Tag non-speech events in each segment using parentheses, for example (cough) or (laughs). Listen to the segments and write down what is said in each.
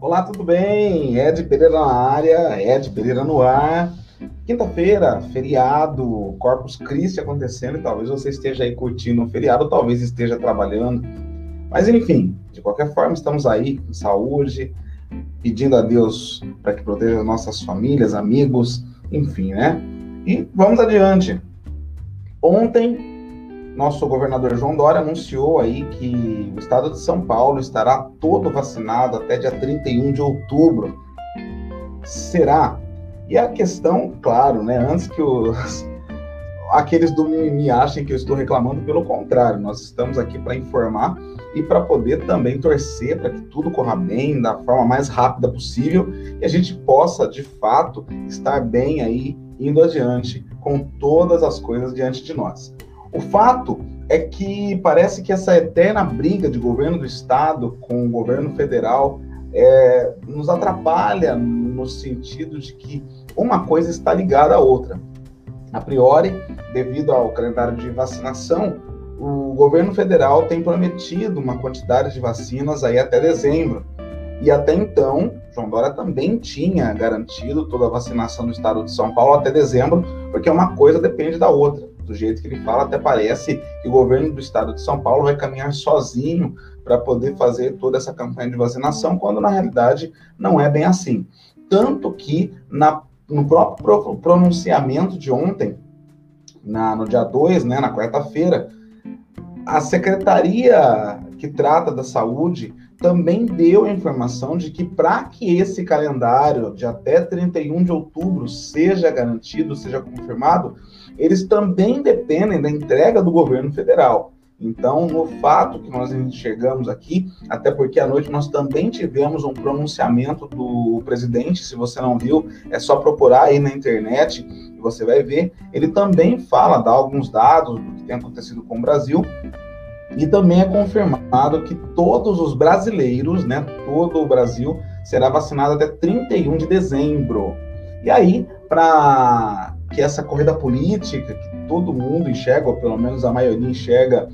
Olá, tudo bem? Ed Pereira na área, Ed Pereira no ar. Quinta-feira, feriado, Corpus Christi acontecendo, e talvez você esteja aí curtindo o feriado, talvez esteja trabalhando. Mas enfim, de qualquer forma, estamos aí com saúde, pedindo a Deus para que proteja nossas famílias, amigos, enfim, né? E vamos adiante. Ontem nosso governador João Dória anunciou aí que o estado de São Paulo estará todo vacinado até dia 31 de outubro. Será? E a questão, claro, né, antes que os (laughs) aqueles do mimimi achem que eu estou reclamando, pelo contrário, nós estamos aqui para informar e para poder também torcer para que tudo corra bem da forma mais rápida possível e a gente possa, de fato, estar bem aí indo adiante com todas as coisas diante de nós. O fato é que parece que essa eterna briga de governo do estado com o governo federal é, nos atrapalha no sentido de que uma coisa está ligada à outra. A priori, devido ao calendário de vacinação, o governo federal tem prometido uma quantidade de vacinas aí até dezembro. E até então, João Dória também tinha garantido toda a vacinação no estado de São Paulo até dezembro, porque uma coisa depende da outra do jeito que ele fala, até parece que o governo do estado de São Paulo vai caminhar sozinho para poder fazer toda essa campanha de vacinação, quando na realidade não é bem assim. Tanto que na, no próprio pronunciamento de ontem, na, no dia 2, né, na quarta-feira, a secretaria que trata da saúde também deu a informação de que para que esse calendário de até 31 de outubro seja garantido, seja confirmado, eles também dependem da entrega do governo federal. Então, no fato que nós enxergamos aqui, até porque à noite nós também tivemos um pronunciamento do presidente, se você não viu, é só procurar aí na internet e você vai ver. Ele também fala, dá alguns dados do que tem acontecido com o Brasil, e também é confirmado que todos os brasileiros, né, todo o Brasil, será vacinado até 31 de dezembro. E aí, para que essa corrida política, que todo mundo enxerga, ou pelo menos a maioria enxerga,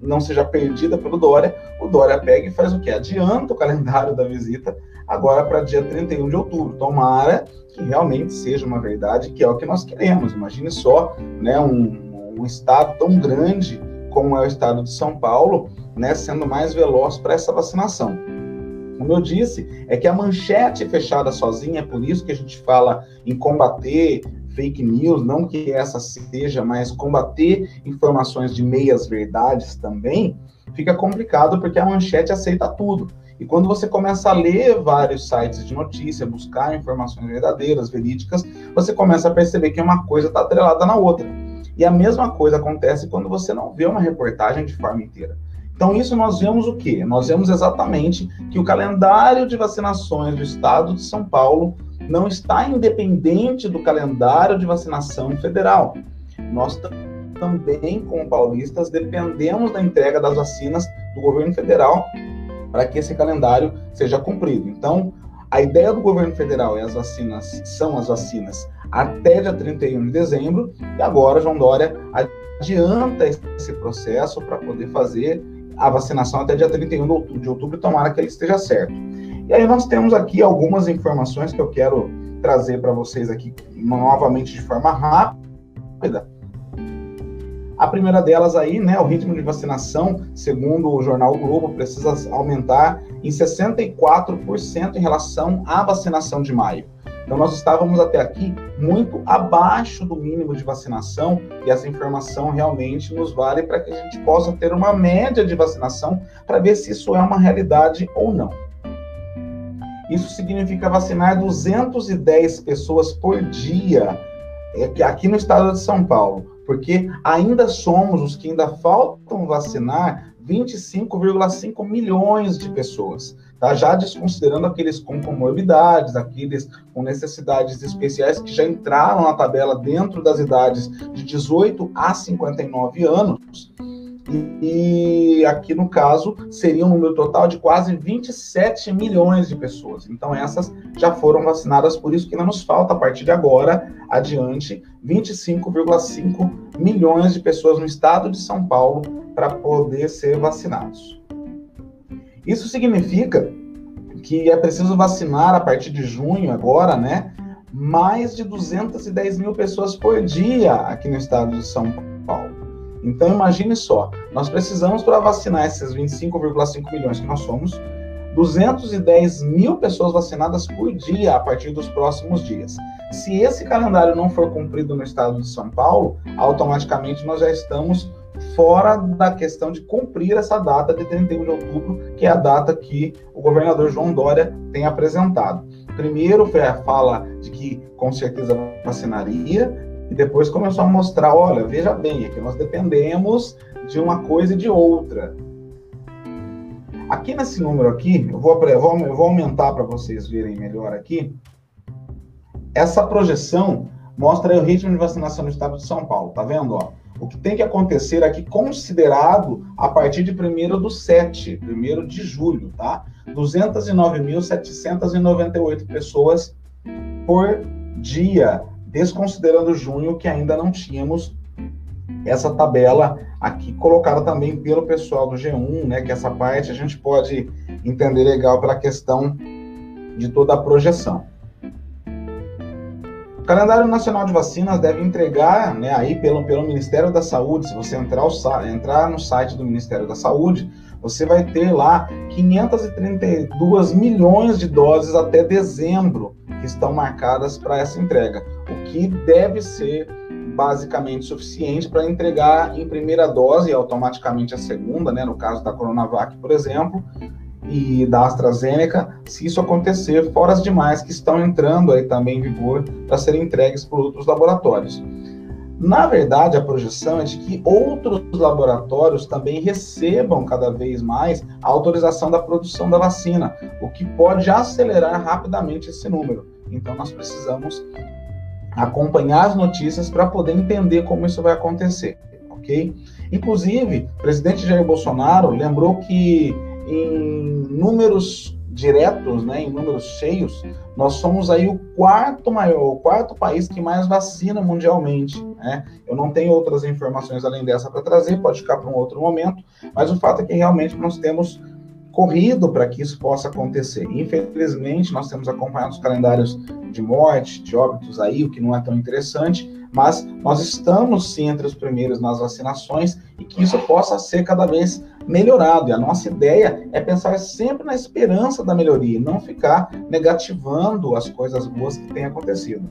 não seja perdida pelo Dória, o Dória pega e faz o quê? Adianta o calendário da visita agora para dia 31 de outubro. Tomara que realmente seja uma verdade, que é o que nós queremos. Imagine só né, um, um estado tão grande como é o estado de São Paulo, né, sendo mais veloz para essa vacinação. Como eu disse, é que a manchete fechada sozinha, é por isso que a gente fala em combater fake news, não que essa seja, mas combater informações de meias verdades também, fica complicado porque a manchete aceita tudo. E quando você começa a ler vários sites de notícia, buscar informações verdadeiras, verídicas, você começa a perceber que uma coisa está atrelada na outra. E a mesma coisa acontece quando você não vê uma reportagem de forma inteira. Então, isso nós vemos o quê? Nós vemos exatamente que o calendário de vacinações do estado de São Paulo não está independente do calendário de vacinação federal. Nós também, como paulistas, dependemos da entrega das vacinas do governo federal para que esse calendário seja cumprido. Então, a ideia do governo federal é as vacinas, são as vacinas até dia 31 de dezembro, e agora João Dória adianta esse processo para poder fazer a vacinação até dia 31 de outubro, de outubro, tomara que ele esteja certo. E aí nós temos aqui algumas informações que eu quero trazer para vocês aqui novamente de forma rápida. A primeira delas aí, né, o ritmo de vacinação, segundo o jornal o Globo, precisa aumentar em 64% em relação à vacinação de maio. Então, nós estávamos até aqui muito abaixo do mínimo de vacinação, e essa informação realmente nos vale para que a gente possa ter uma média de vacinação para ver se isso é uma realidade ou não. Isso significa vacinar 210 pessoas por dia é, aqui no estado de São Paulo, porque ainda somos os que ainda faltam vacinar 25,5 milhões de pessoas tá? já desconsiderando aqueles com comorbidades, aqueles com necessidades especiais que já entraram na tabela dentro das idades de 18 a 59 anos. E, aqui no caso seria um número total de quase 27 milhões de pessoas. Então essas já foram vacinadas, por isso que ainda nos falta a partir de agora adiante 25,5 milhões de pessoas no estado de São Paulo para poder ser vacinados. Isso significa que é preciso vacinar a partir de junho agora, né? Mais de 210 mil pessoas por dia aqui no estado de São Paulo. Então imagine só, nós precisamos para vacinar esses 25,5 milhões que nós somos, 210 mil pessoas vacinadas por dia a partir dos próximos dias. Se esse calendário não for cumprido no estado de São Paulo, automaticamente nós já estamos fora da questão de cumprir essa data de 31 de outubro, que é a data que o governador João Dória tem apresentado. Primeiro a fala de que com certeza vacinaria, e depois começou a mostrar, olha, veja bem, é que nós dependemos de uma coisa e de outra. Aqui nesse número aqui, eu vou, eu vou, eu vou aumentar para vocês verem melhor aqui. Essa projeção mostra o ritmo de vacinação no estado de São Paulo, tá vendo? Ó? O que tem que acontecer aqui, considerado a partir de 1 do 7, 1 de julho, tá? 209.798 pessoas por dia, desconsiderando junho, que ainda não tínhamos essa tabela aqui colocada também pelo pessoal do G1, né? Que essa parte a gente pode entender legal pela questão de toda a projeção. O calendário nacional de vacinas deve entregar, né, aí pelo, pelo Ministério da Saúde, se você entrar, o, entrar no site do Ministério da Saúde, você vai ter lá 532 milhões de doses até dezembro que estão marcadas para essa entrega, o que deve ser basicamente suficiente para entregar em primeira dose, automaticamente a segunda, né, no caso da Coronavac, por exemplo, e da AstraZeneca, se isso acontecer, fora as demais que estão entrando aí também em vigor para serem entregues por outros laboratórios. Na verdade, a projeção é de que outros laboratórios também recebam cada vez mais a autorização da produção da vacina, o que pode acelerar rapidamente esse número. Então, nós precisamos acompanhar as notícias para poder entender como isso vai acontecer, ok? Inclusive, o presidente Jair Bolsonaro lembrou que em números diretos, né, em números cheios, nós somos aí o quarto maior, o quarto país que mais vacina mundialmente. Né? Eu não tenho outras informações além dessa para trazer, pode ficar para um outro momento, mas o fato é que realmente nós temos corrido para que isso possa acontecer. Infelizmente, nós temos acompanhado os calendários de morte, de óbitos aí, o que não é tão interessante, mas nós estamos sim entre os primeiros nas vacinações e que isso possa ser cada vez melhorado. E a nossa ideia é pensar sempre na esperança da melhoria, não ficar negativando as coisas boas que têm acontecido.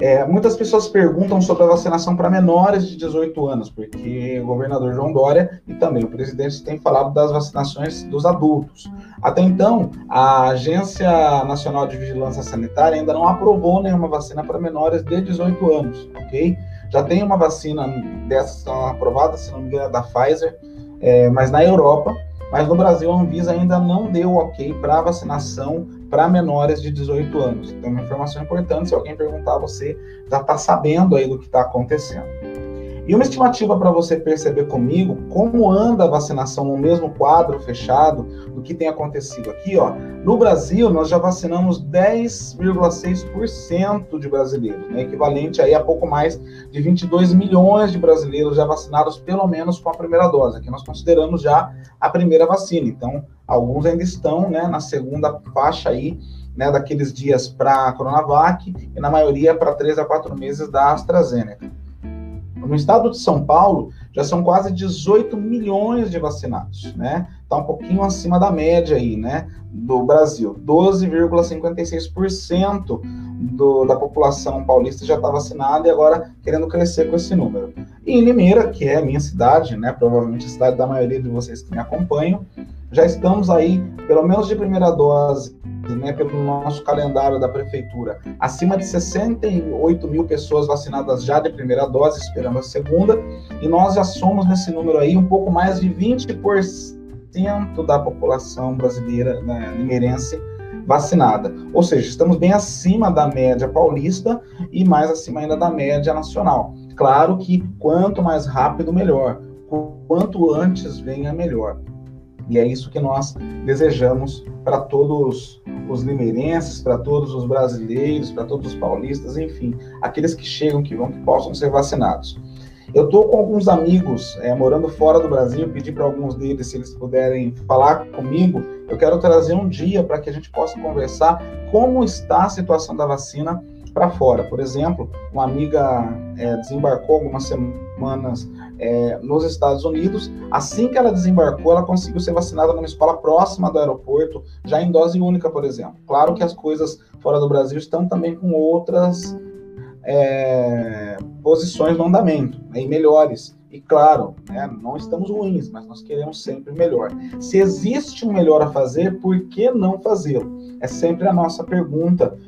É, muitas pessoas perguntam sobre a vacinação para menores de 18 anos, porque o governador João Dória e também o presidente têm falado das vacinações dos adultos. Até então, a Agência Nacional de Vigilância Sanitária ainda não aprovou nenhuma vacina para menores de 18 anos, ok? Já tem uma vacina dessas aprovada, se não me engano, é da Pfizer, é, mas na Europa mas no Brasil, a Anvisa ainda não deu ok para vacinação para menores de 18 anos. Então, uma informação importante, se alguém perguntar, você já está sabendo aí do que está acontecendo. E uma estimativa para você perceber comigo como anda a vacinação no mesmo quadro fechado do que tem acontecido aqui, ó. No Brasil, nós já vacinamos 10,6% de brasileiros, né? equivalente aí a pouco mais de 22 milhões de brasileiros já vacinados pelo menos com a primeira dose. Aqui nós consideramos já a primeira vacina. Então, alguns ainda estão, né, na segunda faixa aí, né, daqueles dias para a Coronavac e na maioria para 3 a 4 meses da AstraZeneca. No estado de São Paulo, já são quase 18 milhões de vacinados, né? Está um pouquinho acima da média aí, né? Do Brasil. 12,56% da população paulista já está vacinada e agora querendo crescer com esse número. E em Limeira, que é a minha cidade, né? Provavelmente a cidade da maioria de vocês que me acompanham, já estamos aí, pelo menos de primeira dose, né, pelo nosso calendário da prefeitura, acima de 68 mil pessoas vacinadas já de primeira dose, esperando a segunda, e nós já somos nesse número aí um pouco mais de 20% da população brasileira, né, limeirense, vacinada. Ou seja, estamos bem acima da média paulista e mais acima ainda da média nacional. Claro que quanto mais rápido, melhor. Quanto antes venha, melhor. E é isso que nós desejamos para todos os limeirenses, para todos os brasileiros, para todos os paulistas, enfim, aqueles que chegam, que vão, que possam ser vacinados. Eu estou com alguns amigos é, morando fora do Brasil, pedi para alguns deles se eles puderem falar comigo. Eu quero trazer um dia para que a gente possa conversar como está a situação da vacina para fora. Por exemplo, uma amiga é, desembarcou algumas semanas é, nos Estados Unidos. Assim que ela desembarcou, ela conseguiu ser vacinada numa escola próxima do aeroporto, já em dose única, por exemplo. Claro que as coisas fora do Brasil estão também com outras é, posições no andamento, né, e melhores. E claro, né, não estamos ruins, mas nós queremos sempre melhor. Se existe um melhor a fazer, por que não fazê-lo? É sempre a nossa pergunta.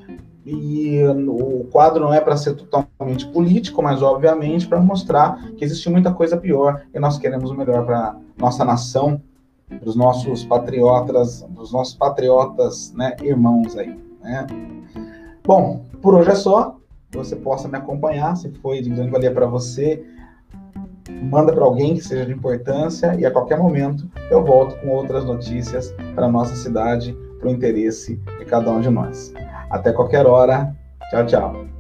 E o quadro não é para ser totalmente político, mas obviamente para mostrar que existe muita coisa pior e nós queremos o melhor para nossa nação, para os nossos patriotas, dos nossos patriotas, né, irmãos aí. Né? Bom, por hoje é só você possa me acompanhar, se foi de grande valia para você, manda para alguém que seja de importância e a qualquer momento eu volto com outras notícias para a nossa cidade, para o interesse de cada um de nós. Até qualquer hora. Tchau, tchau.